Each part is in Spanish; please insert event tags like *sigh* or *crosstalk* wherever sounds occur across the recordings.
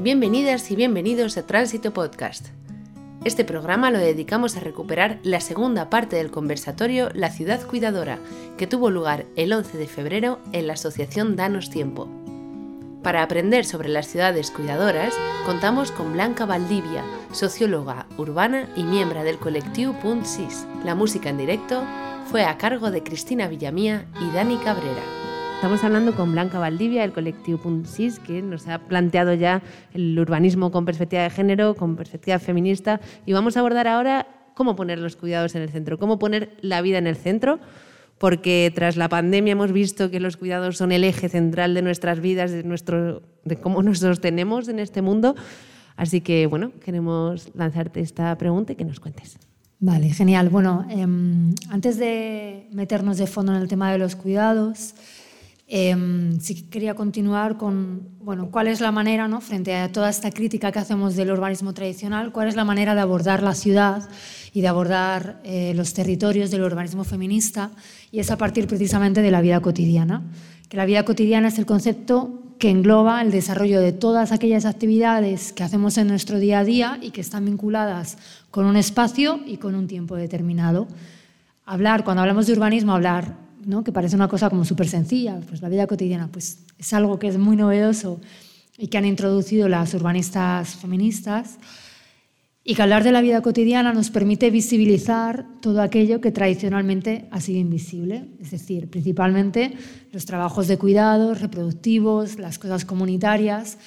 Bienvenidas y bienvenidos a Tránsito Podcast. Este programa lo dedicamos a recuperar la segunda parte del conversatorio La ciudad cuidadora, que tuvo lugar el 11 de febrero en la Asociación Danos Tiempo. Para aprender sobre las ciudades cuidadoras, contamos con Blanca Valdivia, socióloga urbana y miembro del colectivo Punt. La música en directo fue a cargo de Cristina Villamía y Dani Cabrera. Estamos hablando con Blanca Valdivia, del colectivo Punsis, que nos ha planteado ya el urbanismo con perspectiva de género, con perspectiva feminista, y vamos a abordar ahora cómo poner los cuidados en el centro, cómo poner la vida en el centro, porque tras la pandemia hemos visto que los cuidados son el eje central de nuestras vidas, de, nuestro, de cómo nos sostenemos en este mundo. Así que, bueno, queremos lanzarte esta pregunta y que nos cuentes. Vale, genial. Bueno, em, antes de meternos de fondo en el tema de los cuidados, eh, quería continuar con, bueno, cuál es la manera, ¿no? frente a toda esta crítica que hacemos del urbanismo tradicional, cuál es la manera de abordar la ciudad y de abordar eh, los territorios del urbanismo feminista, y es a partir precisamente de la vida cotidiana. Que la vida cotidiana es el concepto que engloba el desarrollo de todas aquellas actividades que hacemos en nuestro día a día y que están vinculadas con un espacio y con un tiempo determinado. Hablar, cuando hablamos de urbanismo, hablar que parece una cosa como súper sencilla, pues la vida cotidiana, pues es algo que es muy novedoso y que han introducido las urbanistas feministas y que hablar de la vida cotidiana nos permite visibilizar todo aquello que tradicionalmente ha sido invisible, es decir, principalmente los trabajos de cuidados reproductivos, las cosas comunitarias,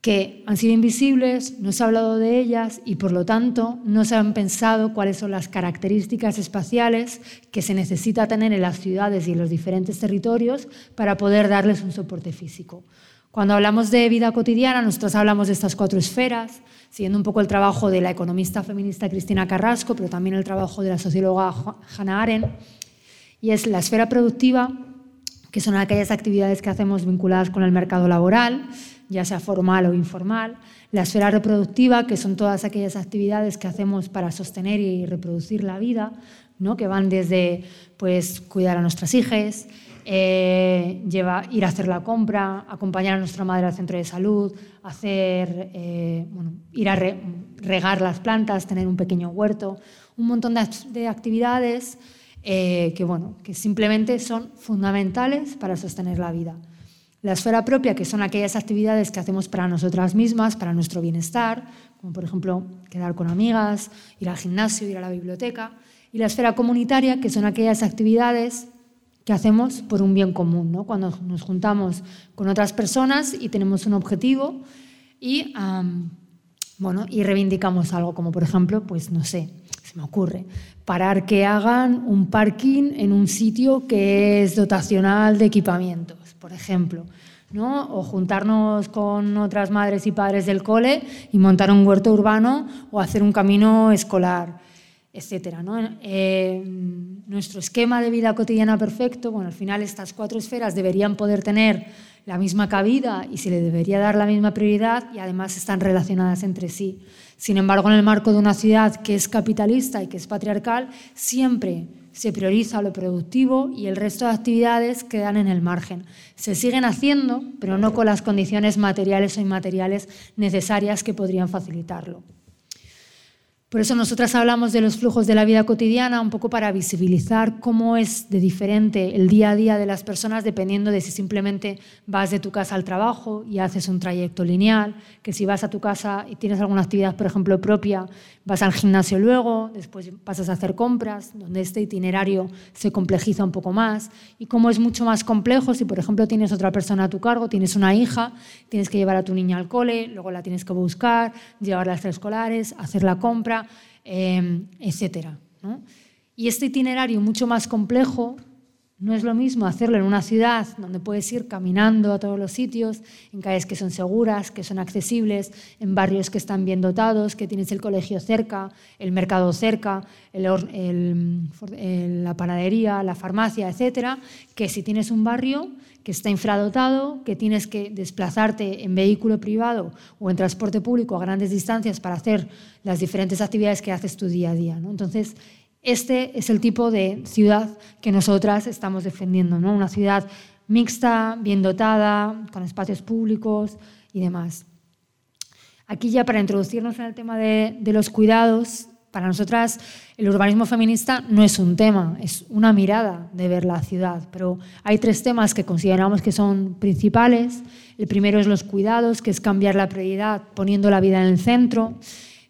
que han sido invisibles, no se ha hablado de ellas y por lo tanto no se han pensado cuáles son las características espaciales que se necesita tener en las ciudades y en los diferentes territorios para poder darles un soporte físico. Cuando hablamos de vida cotidiana, nosotros hablamos de estas cuatro esferas, siguiendo un poco el trabajo de la economista feminista Cristina Carrasco, pero también el trabajo de la socióloga Hannah Arendt, y es la esfera productiva, que son aquellas actividades que hacemos vinculadas con el mercado laboral, ya sea formal o informal, la esfera reproductiva, que son todas aquellas actividades que hacemos para sostener y reproducir la vida, ¿no? que van desde pues, cuidar a nuestras hijas, eh, ir a hacer la compra, acompañar a nuestra madre al centro de salud, hacer, eh, bueno, ir a regar las plantas, tener un pequeño huerto, un montón de, actividades eh, que, bueno, que simplemente son fundamentales para sostener la vida. La esfera propia, que son aquellas actividades que hacemos para nosotras mismas, para nuestro bienestar, como por ejemplo quedar con amigas, ir al gimnasio, ir a la biblioteca. Y la esfera comunitaria, que son aquellas actividades que hacemos por un bien común, ¿no? cuando nos juntamos con otras personas y tenemos un objetivo y, bueno, y reivindicamos algo, como por ejemplo, pues no sé, se me ocurre, parar que hagan un parking en un sitio que es dotacional de equipamientos, por ejemplo. ¿no? o juntarnos con otras madres y padres del cole y montar un huerto urbano o hacer un camino escolar, etc. ¿no? Eh, nuestro esquema de vida cotidiana perfecto, bueno, al final estas cuatro esferas deberían poder tener la misma cabida y se le debería dar la misma prioridad y además están relacionadas entre sí. Sin embargo, en el marco de una ciudad que es capitalista y que es patriarcal, siempre se prioriza lo productivo y el resto de actividades quedan en el margen. Se siguen haciendo, pero no con las condiciones materiales o inmateriales necesarias que podrían facilitarlo. Por eso nosotras hablamos de los flujos de la vida cotidiana, un poco para visibilizar cómo es de diferente el día a día de las personas dependiendo de si simplemente vas de tu casa al trabajo y haces un trayecto lineal, que si vas a tu casa y tienes alguna actividad, por ejemplo, propia, vas al gimnasio luego, después pasas a hacer compras, donde este itinerario se complejiza un poco más, y cómo es mucho más complejo si, por ejemplo, tienes otra persona a tu cargo, tienes una hija, tienes que llevar a tu niña al cole, luego la tienes que buscar, llevarla a escolares, hacer la compra Etcétera. Y este itinerario mucho más complejo no es lo mismo hacerlo en una ciudad donde puedes ir caminando a todos los sitios, en calles que son seguras, que son accesibles, en barrios que están bien dotados, que tienes el colegio cerca, el mercado cerca, la panadería, la farmacia, etcétera, que si tienes un barrio que está infradotado, que tienes que desplazarte en vehículo privado o en transporte público a grandes distancias para hacer las diferentes actividades que haces tu día a día. Entonces, este es el tipo de ciudad que nosotras estamos defendiendo, ¿no? una ciudad mixta, bien dotada, con espacios públicos y demás. Aquí ya para introducirnos en el tema de, de los cuidados, para nosotras el urbanismo feminista no es un tema, es una mirada de ver la ciudad, pero hay tres temas que consideramos que son principales. El primero es los cuidados, que es cambiar la prioridad poniendo la vida en el centro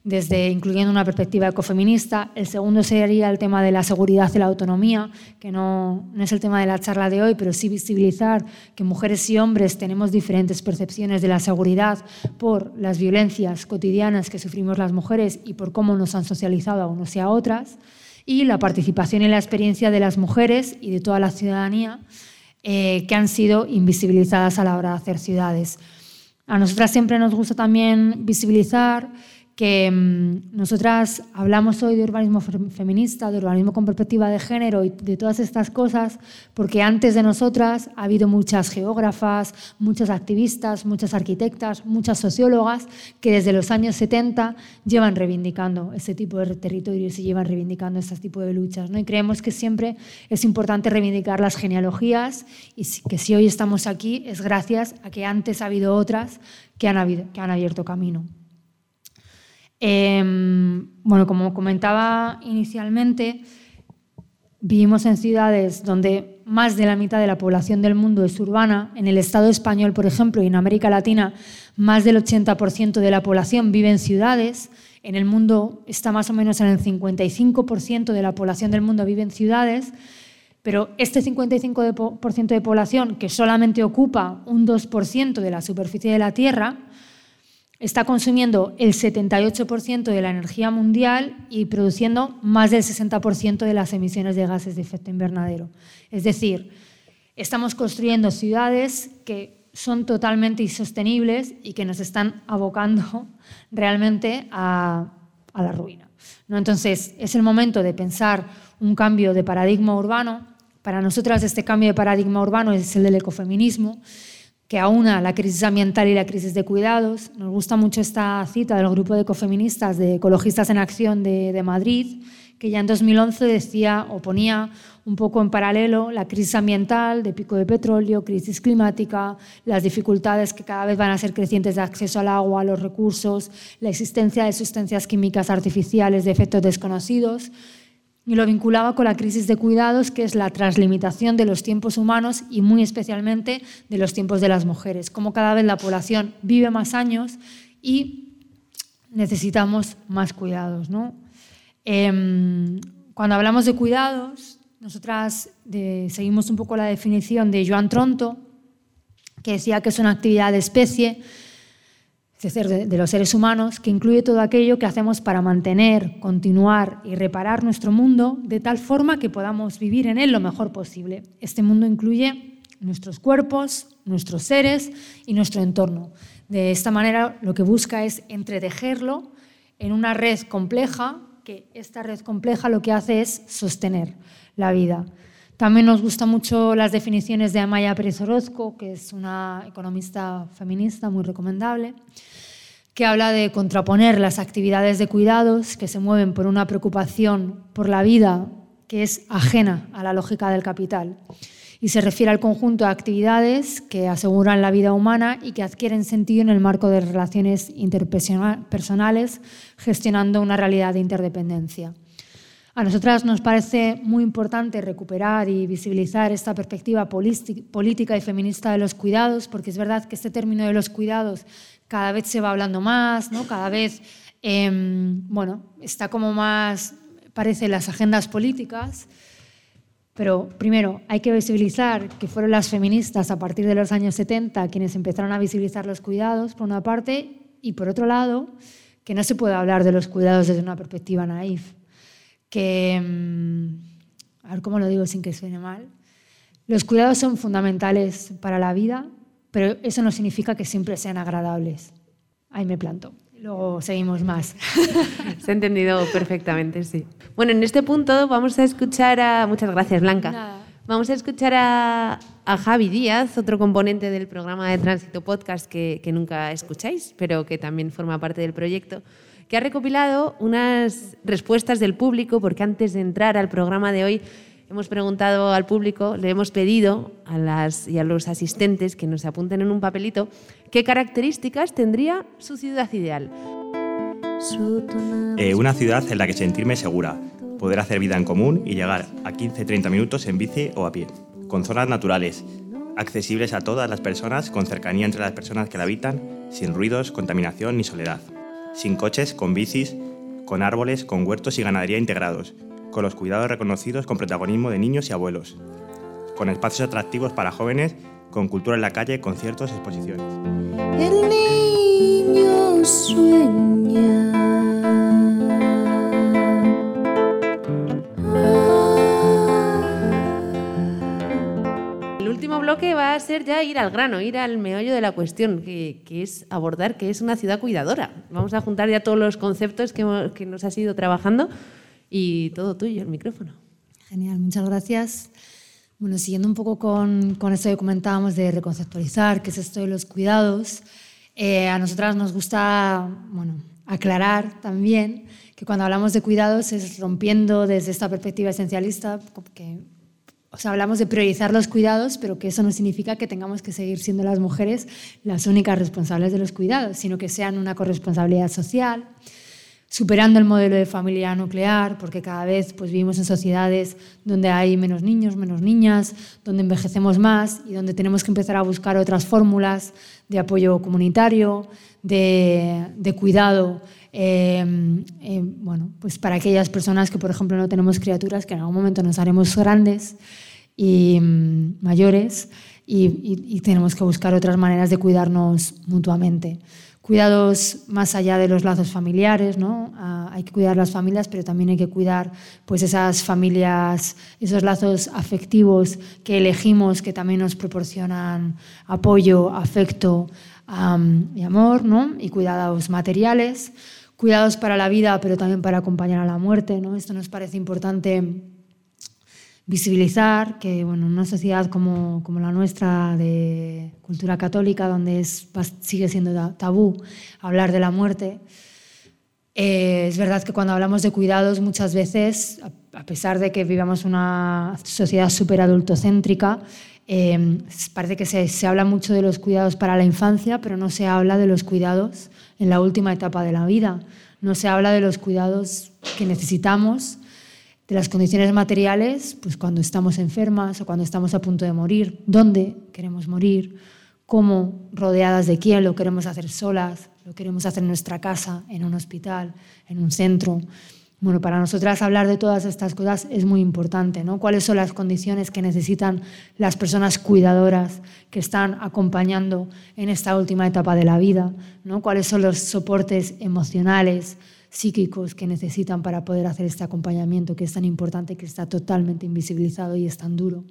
desde incluyendo una perspectiva ecofeminista. El segundo sería el tema de la seguridad y la autonomía, que no, no, es el tema de la charla de hoy, pero sí visibilizar que mujeres y hombres tenemos diferentes percepciones de la seguridad por las violencias cotidianas que sufrimos las mujeres y por cómo nos han socializado a unos y a otras. Y la participación y la experiencia de las mujeres y de toda la ciudadanía eh, que han sido invisibilizadas a la hora de hacer ciudades. A nosotras siempre nos gusta también visibilizar que mm, nosotras hablamos hoy de urbanismo feminista, de urbanismo con perspectiva de género y de todas estas cosas, porque antes de nosotras ha habido muchas geógrafas, muchas activistas, muchas arquitectas, muchas sociólogas que desde los años 70 llevan reivindicando ese tipo de territorios y llevan reivindicando este tipo de luchas. ¿no? Y creemos que siempre es importante reivindicar las genealogías y que si hoy estamos aquí es gracias a que antes ha habido otras que han, habido, que han abierto camino. Em, bueno, como comentaba inicialmente, vivimos en ciudades donde más de la mitad de la población del mundo es urbana. En el Estado español, por ejemplo, y en América Latina, más del 80% de la población vive en ciudades. En el mundo está más o menos en el 55% de la población del mundo vive en ciudades. Pero este 55% de población, que solamente ocupa un 2% de la superficie de la Tierra, está consumiendo el 78% de la energía mundial y produciendo más del 60% de las emisiones de gases de efecto invernadero. Es decir, estamos construyendo ciudades que son totalmente insostenibles y que nos están abocando *laughs* realmente a, la ruina. ¿no? Entonces, es el momento de pensar un cambio de paradigma urbano. Para nosotras este cambio de paradigma urbano es el del ecofeminismo que aúna la crisis ambiental y la crisis de cuidados. Nos gusta mucho esta cita del grupo de ecofeministas de Ecologistas en Acción de, Madrid, que ya en 2011 decía o ponía un poco en paralelo la crisis ambiental de pico de petróleo, crisis climática, las dificultades que cada vez van a ser crecientes de acceso al agua, a los recursos, la existencia de sustancias químicas artificiales de efectos desconocidos y lo vinculaba con la crisis de cuidados, que es la translimitación de los tiempos humanos y muy especialmente de los tiempos de las mujeres, como cada vez la población vive más años y necesitamos más cuidados. ¿no? Em, cuando hablamos de cuidados, nosotras seguimos un poco la definición de Joan Tronto, que decía que es una actividad de especie de los seres humanos, que incluye todo aquello que hacemos para mantener, continuar y reparar nuestro mundo de tal forma que podamos vivir en él lo mejor posible. Este mundo incluye nuestros cuerpos, nuestros seres y nuestro entorno. De esta manera lo que busca es entretejerlo en una red compleja, que esta red compleja lo que hace es sostener la vida. También nos gustan mucho las definiciones de Amaya Pérez Orozco, que es una economista feminista muy recomendable, que habla de contraponer las actividades de cuidados que se mueven por una preocupación por la vida que es ajena a la lógica del capital y se refiere al conjunto de actividades que aseguran la vida humana y que adquieren sentido en el marco de relaciones interpersonales, gestionando una realidad de interdependencia. A nosotras nos parece muy importante recuperar y visibilizar esta perspectiva política y feminista de los cuidados, porque es verdad que este término de los cuidados cada vez se va hablando más, ¿no? cada vez em, bueno, está como más, parece, las agendas políticas. Pero primero, hay que visibilizar que fueron las feministas a partir de los años 70 quienes empezaron a visibilizar los cuidados, por una parte, y por otro lado, que no se puede hablar de los cuidados desde una perspectiva naif que, mm, a ver cómo lo digo sin que suene mal, los cuidados son fundamentales para la vida, pero eso no significa que siempre sean agradables. Ahí me planto. Luego seguimos más. *laughs* Se ha entendido perfectamente, sí. Bueno, en este punto vamos a escuchar a... Muchas gracias, Blanca. Vamos a escuchar a, a, Javi Díaz, otro componente del programa de Tránsito Podcast que, que nunca escucháis, pero que también forma parte del proyecto que ha recopilado unas respuestas del público, porque antes de entrar al programa de hoy hemos preguntado al público, le hemos pedido a las y a los asistentes que nos apunten en un papelito qué características tendría su ciudad ideal. Eh, una ciudad en la que sentirme segura, poder hacer vida en común y llegar a 15-30 minutos en bici o a pie, con zonas naturales, accesibles a todas las personas, con cercanía entre las personas que la habitan, sin ruidos, contaminación ni soledad, sin coches, con bicis, con árboles, con huertos y ganadería integrados, con los cuidados reconocidos con protagonismo de niños y abuelos, con espacios atractivos para jóvenes, con cultura en la calle, conciertos, exposiciones. El niño sueña. Bloque va a ser ya ir al grano, ir al meollo de la cuestión, que, es abordar que es una ciudad cuidadora. Vamos a juntar ya todos los conceptos que, nos has ido trabajando y todo tuyo, el micrófono. Genial, muchas gracias. Bueno, siguiendo un poco con, con esto que comentábamos de reconceptualizar, que es esto de los cuidados, eh, a nosotras nos gusta bueno, aclarar también que cuando hablamos de cuidados es rompiendo desde esta perspectiva esencialista, que o hablamos de priorizar los cuidados, pero que eso no significa que tengamos que seguir siendo las mujeres las únicas responsables de los cuidados, sino que sean una corresponsabilidad social, superando el modelo de familia nuclear, porque cada vez pues, vivimos en sociedades donde hay menos niños, menos niñas, donde envejecemos más y donde tenemos que empezar a buscar otras fórmulas de apoyo comunitario, de cuidado eh, eh, bueno, pues para aquellas personas que, por ejemplo, no tenemos criaturas, que en algún momento nos haremos grandes y mm, mayores y, tenemos que buscar otras maneras de cuidarnos mutuamente. Cuidados más allá de los lazos familiares, ¿no? Ah, hay que cuidar las familias, pero también hay que cuidar pues esas familias, esos lazos afectivos que elegimos, que también nos proporcionan apoyo, afecto y amor, ¿no? Y cuidados materiales cuidados para la vida, pero también para acompañar a la muerte. ¿no? Esto nos parece importante visibilizar que bueno, en una sociedad como, como, la nuestra de cultura católica, donde sigue siendo tabú hablar de la muerte, eh, es verdad que cuando hablamos de cuidados muchas veces, a pesar de que vivamos una sociedad súper adultocéntrica, eh, parece que se, se habla mucho de los cuidados para la infancia, pero no se habla de los cuidados en la última etapa de la vida. No se habla de los cuidados que necesitamos, de las condiciones materiales, pues cuando estamos enfermas o cuando estamos a punto de morir, dónde queremos morir, cómo, rodeadas de quién, lo queremos hacer solas, lo queremos hacer en nuestra casa, en un hospital, en un centro. Bueno, para nosotras hablar de todas estas cosas es muy importante, ¿no? ¿Cuáles son las condiciones que necesitan las personas cuidadoras que están acompañando en esta última etapa de la vida, ¿no? ¿Cuáles son los soportes emocionales, psíquicos que necesitan para poder hacer este acompañamiento que es tan importante, que está totalmente invisibilizado y es tan duro?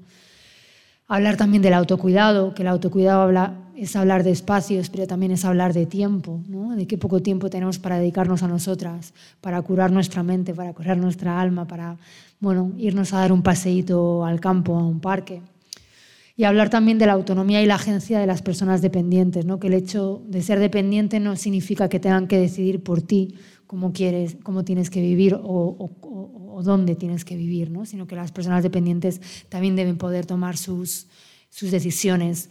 Hablar también del autocuidado, que el autocuidado habla, es hablar de espacios, pero también es hablar de tiempo, ¿no? de qué poco tiempo tenemos para dedicarnos a nosotras, para curar nuestra mente, para curar nuestra alma, para bueno, irnos a dar un paseíto al campo, a un parque. Y hablar también de la autonomía y la agencia de las personas dependientes, ¿no? que el hecho de ser dependiente no significa que tengan que decidir por ti cómo quieres, cómo tienes que vivir o, dónde tienes que vivir, ¿no? sino que las personas dependientes también deben poder tomar sus, sus decisiones.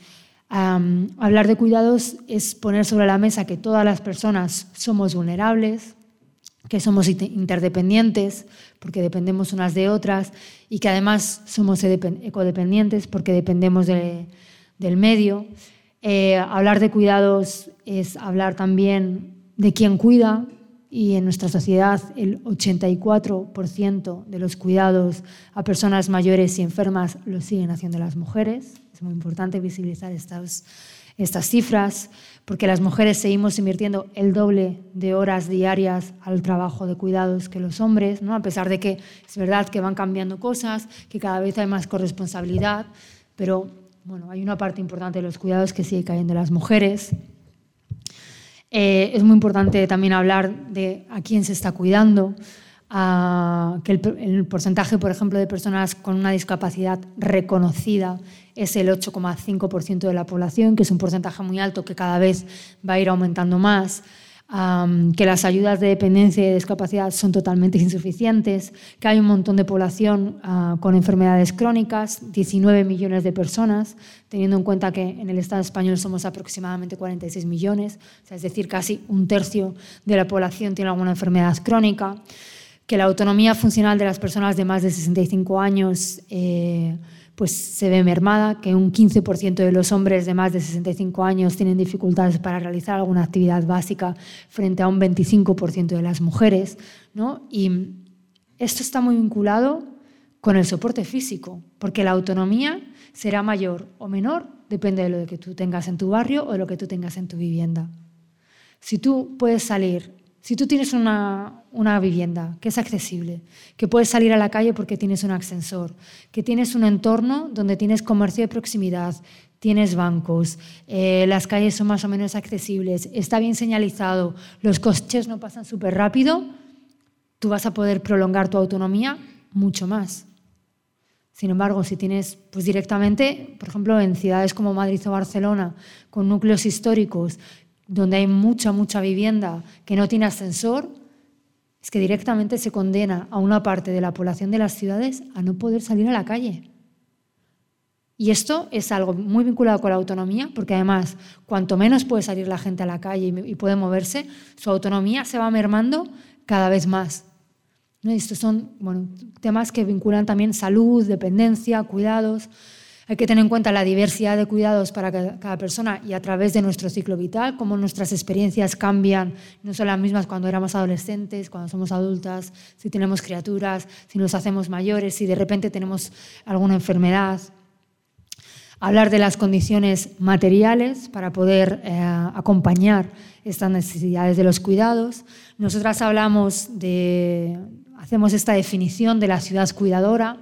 hablar de cuidados es poner sobre la mesa que todas las personas somos vulnerables, que somos interdependientes porque dependemos unas de otras y que además somos ecodependientes porque dependemos del medio. Eh, hablar de cuidados es hablar también de quién cuida, y en nuestra sociedad el 84% de los cuidados a personas mayores y enfermas lo siguen haciendo las mujeres. Es muy importante visibilizar estas, estas cifras porque las mujeres seguimos invirtiendo el doble de horas diarias al trabajo de cuidados que los hombres, ¿no? a pesar de que es verdad que van cambiando cosas, que cada vez hay más corresponsabilidad, pero bueno, hay una parte importante de los cuidados que sigue cayendo las mujeres eh, es muy importante también hablar de a quién se está cuidando, que el, porcentaje, por ejemplo, de personas con una discapacidad reconocida es el 8,5% de la población, que es un porcentaje muy alto que cada vez va a ir aumentando más. Que las ayudas de dependencia y discapacidad son totalmente insuficientes, que hay un montón de población ah, con enfermedades crónicas, 19 millones de personas, teniendo en cuenta que en el Estado español somos aproximadamente 46 millones, es decir, casi un tercio de la población tiene alguna enfermedad crónica, que la autonomía funcional de las personas de más de 65 años eh, pues se ve mermada, que un 15% de los hombres de más de 65 años tienen dificultades para realizar alguna actividad básica frente a un 25% de las mujeres. ¿no? Y esto está muy vinculado con el soporte físico, porque la autonomía será mayor o menor, depende de lo que tú tengas en tu barrio o de lo que tú tengas en tu vivienda. Si tú puedes salir si tú tienes una, vivienda que es accesible, que puedes salir a la calle porque tienes un ascensor, que tienes un entorno donde tienes comercio de proximidad, tienes bancos, eh, las calles son más o menos accesibles, está bien señalizado, los coches no pasan súper rápido, tú vas a poder prolongar tu autonomía mucho más. Sin embargo, si tienes pues directamente, por ejemplo, en ciudades como Madrid o Barcelona, con núcleos históricos donde hay mucha, mucha vivienda que no tiene ascensor, es que directamente se condena a una parte de la población de las ciudades a no poder salir a la calle. Y esto es algo muy vinculado con la autonomía, porque además, cuanto menos puede salir la gente a la calle y puede moverse, su autonomía se va mermando cada vez más. Estos son temas que vinculan también salud, dependencia, cuidados. Hay que tener en cuenta la diversidad de cuidados para cada persona y a través de nuestro ciclo vital, cómo nuestras experiencias cambian, no son las mismas cuando éramos adolescentes, cuando somos adultas, si tenemos criaturas, si nos hacemos mayores, si de repente tenemos alguna enfermedad. Hablar de las condiciones materiales para poder eh, acompañar estas necesidades de los cuidados. Nosotras hablamos de, hacemos esta definición de la ciudad cuidadora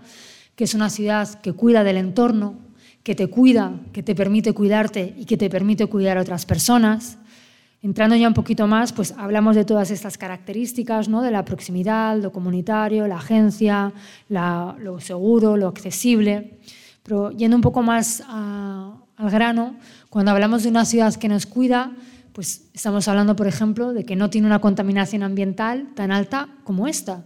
que es una ciudad que cuida del entorno, que te cuida, que te permite cuidarte y que te permite cuidar a otras personas. Entrando ya un poquito más, pues hablamos de todas estas características, ¿no? de la proximidad, lo comunitario, la agencia, lo seguro, lo accesible. Pero yendo un poco más al grano, cuando hablamos de una ciudad que nos cuida, pues estamos hablando, por ejemplo, de que no tiene una contaminación ambiental tan alta como esta.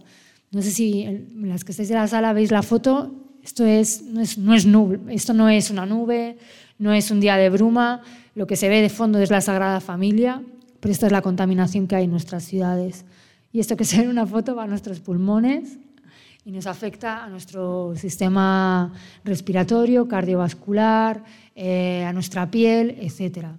No sé si las que estáis en la sala veis la foto, esto, es, no, es, no es nube, esto no es una nube, no es un día de bruma, lo que se ve de fondo es la Sagrada Familia, pero esta es la contaminación que hay en nuestras ciudades. Y esto que se ve en una foto va a nuestros pulmones y nos afecta a nuestro sistema respiratorio, cardiovascular, eh, a nuestra piel, etcétera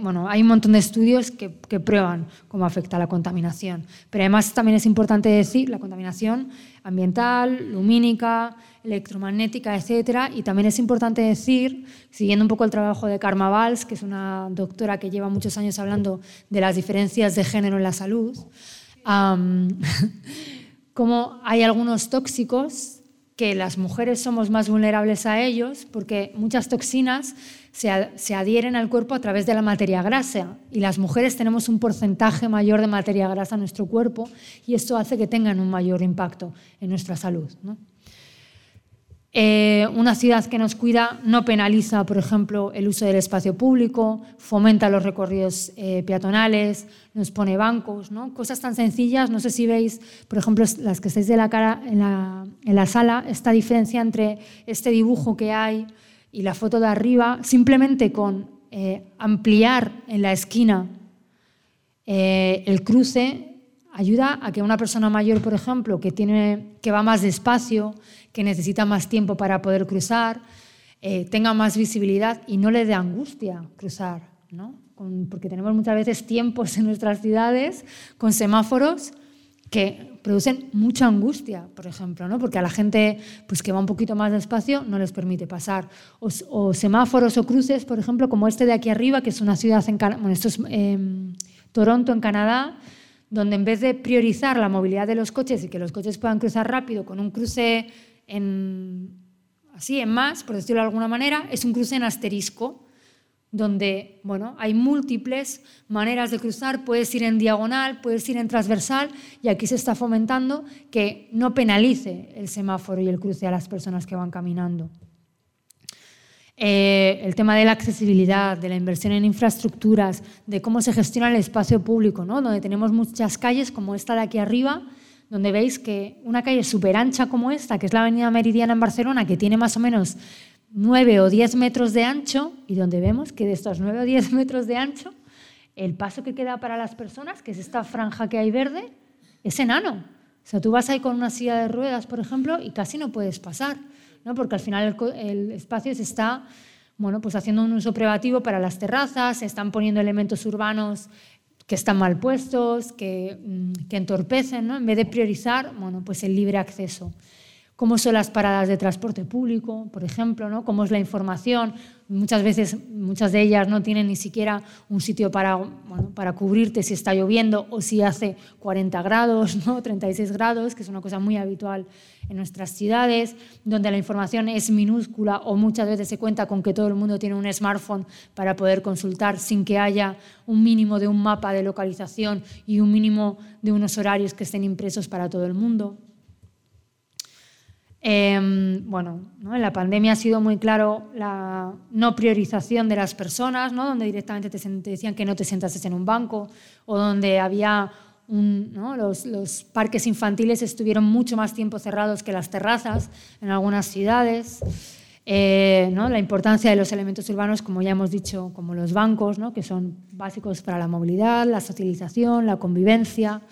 bueno, hay un montón de estudios que, prueban cómo afecta la contaminación, pero además también es importante decir la contaminación ambiental, lumínica, electromagnética, etcétera, y también es importante decir, siguiendo un poco el trabajo de Karma Valls, que es una doctora que lleva muchos años hablando de las diferencias de género en la salud, *laughs* cómo hay algunos tóxicos que las mujeres somos más vulnerables a ellos porque muchas toxinas se, adhieren al cuerpo a través de la materia grasa y las mujeres tenemos un porcentaje mayor de materia grasa en nuestro cuerpo y esto hace que tengan un mayor impacto en nuestra salud. Eh, una ciudad que nos cuida no penaliza, por ejemplo, el uso del espacio público, fomenta los recorridos eh, peatonales, nos pone bancos, ¿no? cosas tan sencillas. No sé si veis, por ejemplo, las que estáis de la cara en la, en la sala, esta diferencia entre este dibujo que hay y la foto de arriba, simplemente con eh, ampliar en la esquina el cruce, ayuda a que una persona mayor, por ejemplo, que, tiene, que va más despacio, que necesita más tiempo para poder cruzar, eh, tenga más visibilidad y no le dé angustia cruzar, ¿no? porque tenemos muchas veces tiempos en nuestras ciudades con semáforos que producen mucha angustia, por ejemplo, ¿no? porque a la gente pues, que va un poquito más despacio no les permite pasar. O, semáforos o cruces, por ejemplo, como este de aquí arriba, que es una ciudad en em, Toronto, en Canadá, donde en vez de priorizar la movilidad de los coches y que los coches puedan cruzar rápido con un cruce en, así en más, por decirlo de alguna manera, es un cruce en asterisco donde bueno, hay múltiples maneras de cruzar, puedes ir en diagonal, puedes ir en transversal y aquí se está fomentando que no penalice el semáforo y el cruce a las personas que van caminando. Eh, el tema de la accesibilidad, de la inversión en infraestructuras, de cómo se gestiona el espacio público, ¿no? donde tenemos muchas calles como esta de aquí arriba, donde veis que una calle súper ancha como esta, que es la Avenida Meridiana en Barcelona, que tiene más o menos 9 o 10 metros de ancho, y donde vemos que de estos 9 o 10 *laughs* metros de ancho, el paso que queda para las personas, que es esta franja que hay verde, es enano. O sea, tú vas ahí con una silla de ruedas, por ejemplo, y casi no puedes pasar porque al final el, espacio se está bueno, pues haciendo un uso privativo para las terrazas, se están poniendo elementos urbanos que están mal puestos, que, mm, que entorpecen, ¿no? en vez de priorizar bueno, pues el libre acceso cómo son las paradas de transporte público, por ejemplo, ¿no? cómo es la información. Muchas veces, muchas de ellas no tienen ni siquiera un sitio para, para cubrirte si está lloviendo o si hace 40 grados, ¿no? *laughs* 36 grados, que es una cosa muy habitual en nuestras ciudades, donde la información es minúscula o muchas veces se cuenta con que todo el mundo tiene un smartphone para poder consultar sin que haya un mínimo de un mapa de localización y un mínimo de unos horarios que estén impresos para todo el mundo. Em, bueno, en la pandemia ha sido muy claro la no priorización de las personas, ¿no? donde directamente te, decían que no te sentases en un banco o donde había los, parques infantiles estuvieron mucho más tiempo cerrados que las terrazas en algunas ciudades. Eh, la importancia de los elementos urbanos, como ya hemos dicho, como los bancos, que son básicos para la movilidad, la socialización, la convivencia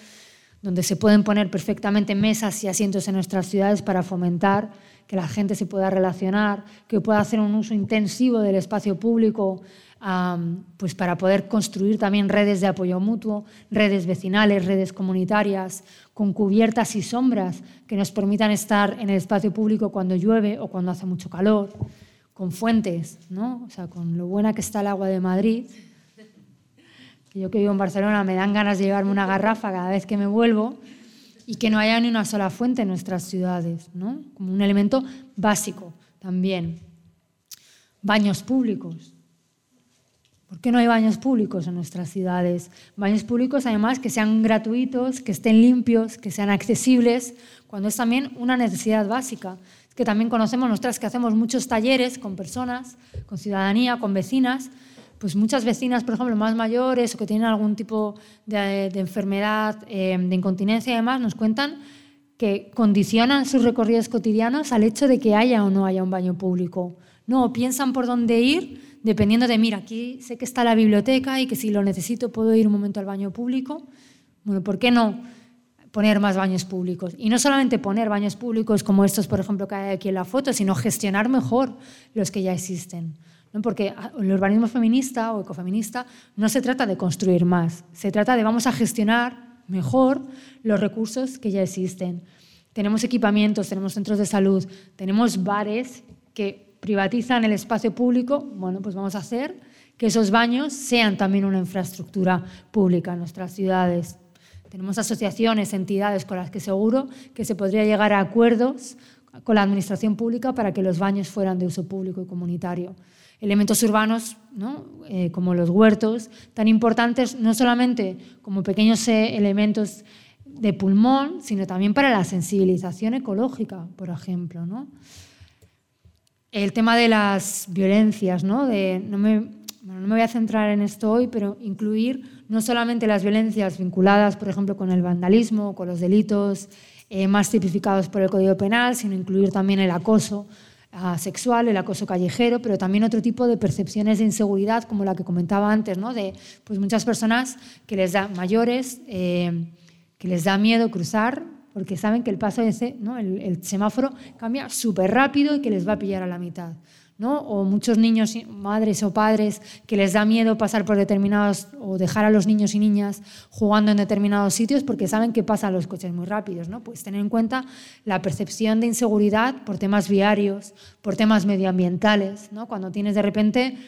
donde se pueden poner perfectamente mesas y asientos en nuestras ciudades para fomentar que la gente se pueda relacionar, que pueda hacer un uso intensivo del espacio público, pues para poder construir también redes de apoyo mutuo, redes vecinales, redes comunitarias, con cubiertas y sombras que nos permitan estar en el espacio público cuando llueve o cuando hace mucho calor, con fuentes, ¿no? o sea, con lo buena que está el agua de Madrid yo que vivo en Barcelona me dan ganas de llevarme una garrafa cada vez que me vuelvo y que no haya ni una sola fuente en nuestras ciudades, ¿no? como un elemento básico también. Baños públicos. ¿Por qué no hay baños públicos en nuestras ciudades? Baños públicos, además, que sean gratuitos, que estén limpios, que sean accesibles, cuando es también una necesidad básica. Es que también conocemos nosotras que hacemos muchos talleres con personas, con ciudadanía, con vecinas, pues muchas vecinas, por ejemplo, más mayores o que tienen algún tipo de, enfermedad, eh, de incontinencia y demás, nos cuentan que condicionan sus recorridos cotidianos al hecho de que haya o no haya un baño público. No, piensan por dónde ir dependiendo de, mira, aquí sé que está la biblioteca y que si lo necesito puedo ir un momento al baño público. Bueno, ¿por qué no poner más baños públicos? Y no solamente poner baños públicos como estos, por ejemplo, que hay aquí en la foto, sino gestionar mejor los que ya existen. Porque el urbanismo feminista o ecofeminista no se trata de construir más, se trata de vamos a gestionar mejor los recursos que ya existen. Tenemos equipamientos, tenemos centros de salud, tenemos bares que privatizan el espacio público, bueno, pues vamos a hacer que esos baños sean también una infraestructura pública en nuestras ciudades. Tenemos asociaciones, entidades con las que seguro que se podría llegar a acuerdos con la administración pública para que los baños fueran de uso público y comunitario elementos urbanos, eh, como los huertos, tan importantes no solamente como pequeños eh, elementos de pulmón, sino también para la sensibilización ecológica, por ejemplo. El tema de las violencias, ¿no? De, no, me, no me voy a centrar en esto hoy, pero incluir no solamente las violencias vinculadas, por ejemplo, con el vandalismo, con los delitos eh, más tipificados por el Código Penal, sino incluir también el acoso, sexual, el acoso callejero, pero también otro tipo de percepciones de inseguridad, como la que comentaba antes, ¿no? de pues muchas personas que les da mayores, eh, que les da miedo cruzar, porque saben que el paso ese, ¿no? el, el semáforo cambia súper rápido y que les va a pillar a la mitad. O muchos niños, madres o padres, que les da miedo pasar por determinados o dejar a los niños y niñas jugando en determinados sitios porque saben que pasan los coches muy rápidos, ¿no? Pues tener en cuenta la percepción de inseguridad por temas viarios, por temas medioambientales, ¿no? Cuando tienes de repente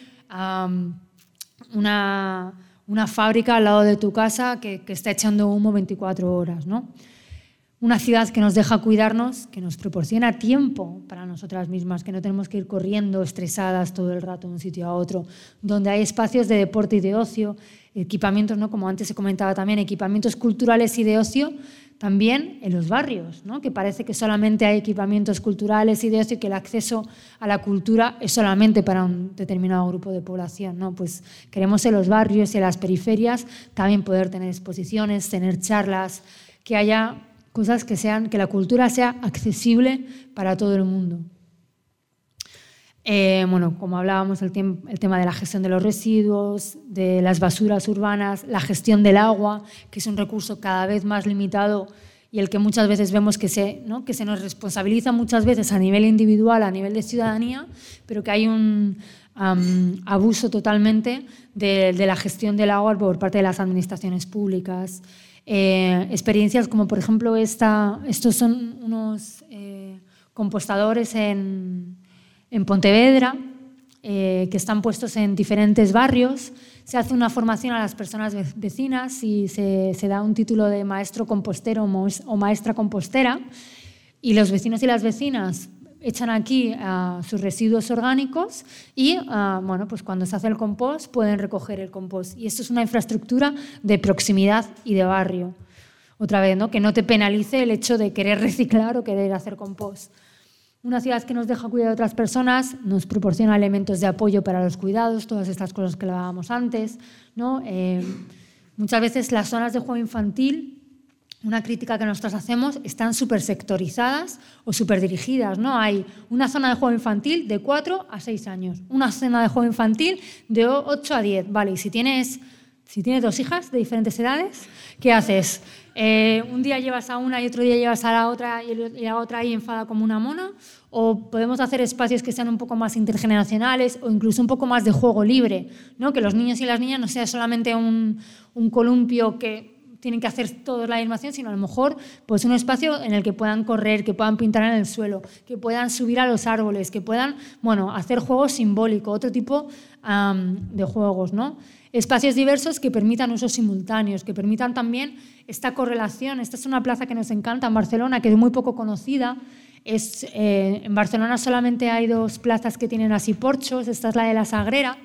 una, una, fábrica al lado de tu casa que, que está echando humo 24 horas, ¿no? Una ciudad que nos deja cuidarnos, que nos proporciona tiempo para nosotras mismas, que no tenemos que ir corriendo estresadas todo el rato de un sitio a otro, donde hay espacios de deporte y de ocio, equipamientos, ¿no? como antes se comentaba también, equipamientos culturales y de ocio también en los barrios, ¿no? que parece que solamente hay equipamientos culturales y de ocio y que el acceso a la cultura es solamente para un determinado grupo de población. ¿no? Pues queremos en los barrios y en las periferias también poder tener exposiciones, tener charlas, que haya cosas que sean, que la cultura sea accesible para todo el mundo. Eh, bueno, como hablábamos, el, el, tema de la gestión de los residuos, de las basuras urbanas, la gestión del agua, que es un recurso cada vez más limitado y el que muchas veces vemos que se, ¿no? que se nos responsabiliza muchas veces a nivel individual, a nivel de ciudadanía, pero que hay un abuso totalmente de, de, la gestión del agua por parte de las administraciones públicas. Eh, experiencias como por ejemplo esta, estos son unos eh, compostadores en, en Pontevedra eh, que están puestos en diferentes barrios. Se hace una formación a las personas vecinas y se, se da un título de maestro compostero o maestra compostera y los vecinos y las vecinas echan aquí uh, sus residuos orgánicos y uh, bueno, pues cuando se hace el compost pueden recoger el compost. Y esto es una infraestructura de proximidad y de barrio. Otra vez, ¿no? que no te penalice el hecho de querer *laughs* reciclar o querer hacer compost. Una ciudad que nos deja cuidar de otras personas nos proporciona elementos de apoyo para los cuidados, todas estas cosas que hablábamos antes. ¿no? Eh, muchas veces las zonas de juego infantil una crítica que nosotros hacemos, están súper sectorizadas o súper dirigidas. ¿no? Hay una zona de juego infantil de 4 a 6 años, una zona de juego infantil de 8 a 10. Vale, y si tienes, si tienes dos hijas de diferentes edades, ¿qué haces? Eh, un día llevas a una y otro día llevas a la otra y la otra ahí enfada como una mona. O podemos hacer espacios que sean un poco más intergeneracionales o incluso un poco más de juego libre, ¿no? que los niños y las niñas no sea solamente un, un columpio que tienen que hacer toda la animación, sino a lo mejor pues un espacio en el que puedan correr, que puedan pintar en el suelo, que puedan subir a los árboles, que puedan bueno, hacer juegos simbólicos, otro tipo de juegos. ¿no? Espacios diversos que permitan usos simultáneos, que permitan también esta correlación. Esta es una plaza que nos encanta en Barcelona, que es muy poco conocida. Es, eh, en Barcelona solamente hay dos plazas que tienen así porchos, esta es la de la Sagrera,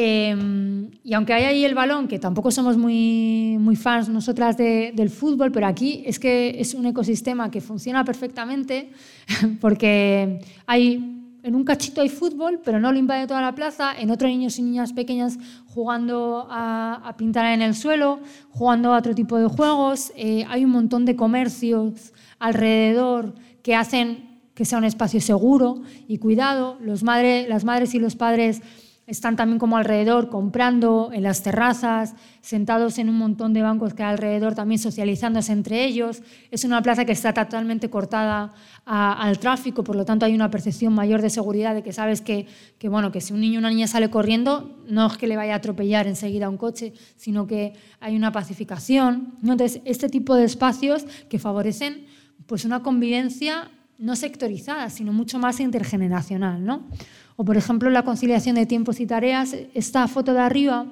Em, y aunque hay ahí el balón, que tampoco somos muy, muy fans nosotras del fútbol, pero aquí es que es un ecosistema que funciona perfectamente *laughs* porque hay, en un cachito hay fútbol, pero no lo invade toda la plaza, en otro niños y niñas pequeñas jugando a, pintar en el suelo, jugando a otro tipo de juegos, eh, hay un montón de comercios alrededor que hacen que sea un espacio seguro y cuidado, los madre, las madres y los padres están también como alrededor comprando en las terrazas, sentados en un montón de bancos que hay alrededor, también socializándose entre ellos. Es una plaza que está totalmente cortada al tráfico, por lo tanto hay una percepción mayor de seguridad de que sabes que, que, bueno, que si un niño o una niña sale corriendo, no es que le vaya a atropellar enseguida un coche, sino que hay una pacificación. Entonces, este tipo de espacios que favorecen pues, una convivencia no sectorizada, sino mucho más intergeneracional. ¿no? O, por ejemplo, la conciliación de tiempos y tareas. Esta foto de arriba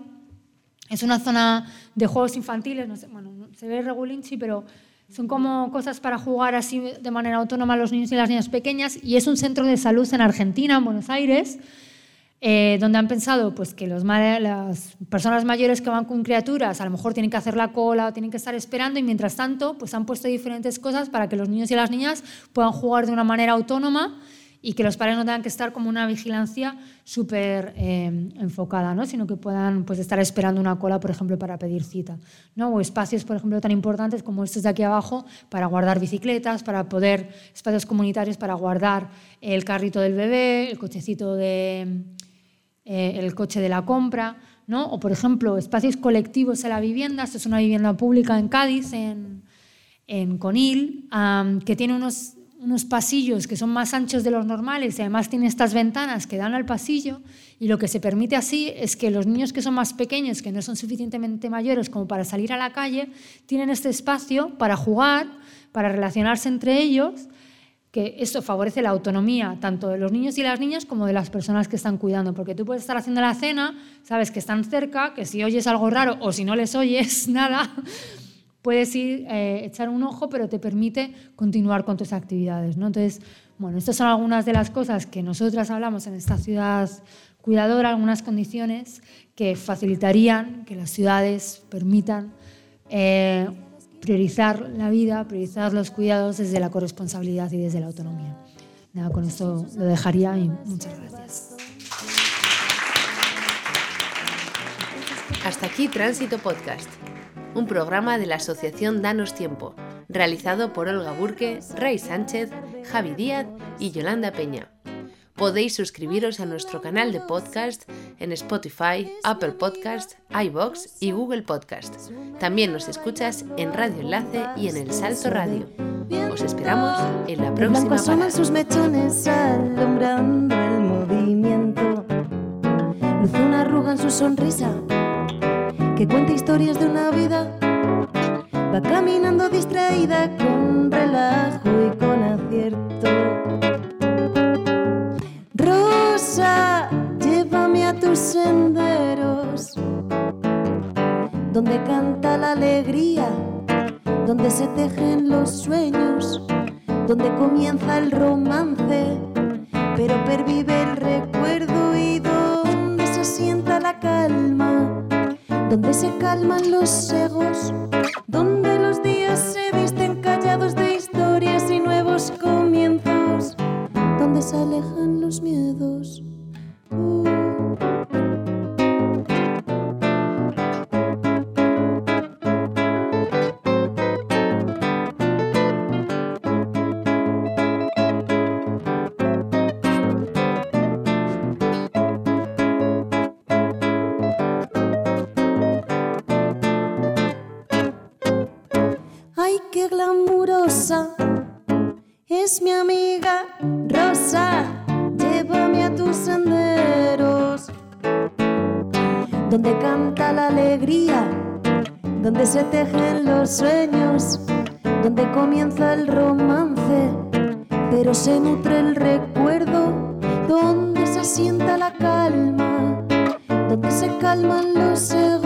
es una zona de juegos infantiles, no sé, bueno, se ve regulinchi, pero son como cosas para jugar así de manera autónoma los niños y las niñas pequeñas. Y es un centro de salud en Argentina, en Buenos Aires, eh, donde han pensado pues, que los, las personas mayores que van con criaturas a lo mejor tienen que hacer la cola o tienen que estar esperando y mientras tanto pues, han puesto diferentes cosas para que los niños y las niñas puedan jugar de una manera autónoma y que los padres no tengan que estar como una vigilancia súper eh, enfocada, ¿no? sino que puedan pues, estar esperando una cola, por ejemplo, para pedir cita. ¿no? O espacios, por ejemplo, tan importantes como estos de aquí abajo para guardar bicicletas, para poder, espacios comunitarios para guardar el carrito del bebé, el cochecito de, eh, el coche de la compra, ¿no? o por ejemplo, espacios colectivos en la vivienda. Esto es una vivienda pública en Cádiz, en, en Conil, que tiene unos unos pasillos que son más anchos de los normales y además tiene estas ventanas que dan al pasillo y lo que se permite así es que los niños que son más pequeños, que no son suficientemente mayores como para salir a la calle, tienen este espacio para jugar, para relacionarse entre ellos, que esto favorece la autonomía tanto de los niños y las niñas como de las personas que están cuidando, porque tú puedes estar haciendo la cena, sabes que están cerca, que si oyes algo raro o si no les oyes *laughs* nada, puedes ir, eh, echar un ojo, pero te permite continuar con tus actividades. ¿no? Entonces, bueno, estas son algunas de las cosas que nosotras hablamos en esta ciudad cuidadora, algunas condiciones que facilitarían que las ciudades permitan eh, priorizar la vida, priorizar los cuidados desde la corresponsabilidad y desde la autonomía. Nada, con esto lo dejaría y muchas gracias. Hasta aquí Tránsito Podcast, un programa de la Asociación Danos Tiempo, realizado por Olga Burque, Ray Sánchez, Javi Díaz y Yolanda Peña. Podéis suscribiros a nuestro canal de podcast en Spotify, Apple Podcast, iBox y Google Podcast. También nos escuchas en Radio Enlace y en El Salto Radio. Os esperamos en la próxima parada. sus mechones alumbrando el movimiento. Luce una arruga en su sonrisa que cuenta historias de una vida. Va caminando distraída con relajo y con acierto. Rosa, llévame a tus senderos, donde canta la alegría, donde se tejen los sueños, donde comienza el romance, pero pervive el recuerdo y donde se calman los egos, donde los Glamurosa. Es mi amiga Rosa, llévame a tus senderos, donde canta la alegría, donde se tejen los sueños, donde comienza el romance, pero se nutre el recuerdo, donde se sienta la calma, donde se calman los egos,